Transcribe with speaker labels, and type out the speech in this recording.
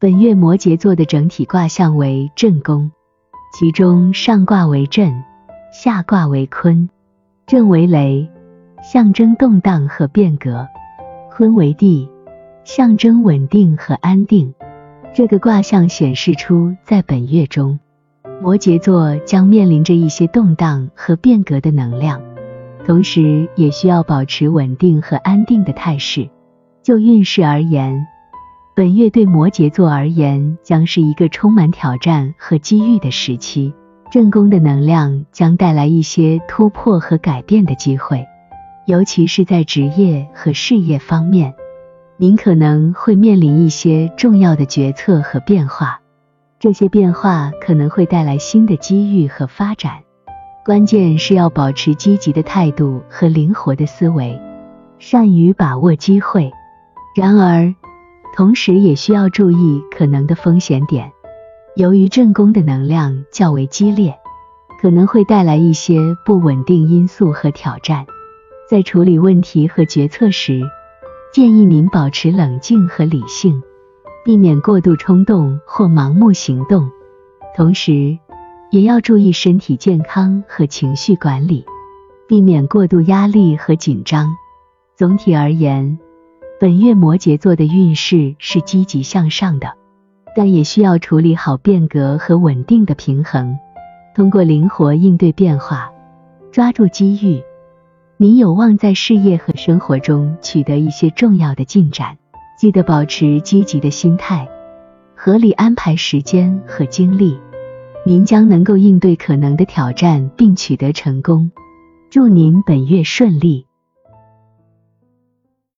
Speaker 1: 本月摩羯座的整体卦象为震宫，其中上卦为震，下卦为坤。震为雷，象征动荡和变革；坤为地，象征稳定和安定。这个卦象显示出，在本月中，摩羯座将面临着一些动荡和变革的能量，同时也需要保持稳定和安定的态势。就运势而言，本月对摩羯座而言将是一个充满挑战和机遇的时期。正宫的能量将带来一些突破和改变的机会，尤其是在职业和事业方面，您可能会面临一些重要的决策和变化。这些变化可能会带来新的机遇和发展，关键是要保持积极的态度和灵活的思维，善于把握机会。然而，同时也需要注意可能的风险点。由于正宫的能量较为激烈，可能会带来一些不稳定因素和挑战。在处理问题和决策时，建议您保持冷静和理性，避免过度冲动或盲目行动。同时，也要注意身体健康和情绪管理，避免过度压力和紧张。总体而言，本月摩羯座的运势是积极向上的，但也需要处理好变革和稳定的平衡。通过灵活应对变化，抓住机遇，您有望在事业和生活中取得一些重要的进展。记得保持积极的心态，合理安排时间和精力，您将能够应对可能的挑战并取得成功。祝您本月顺利！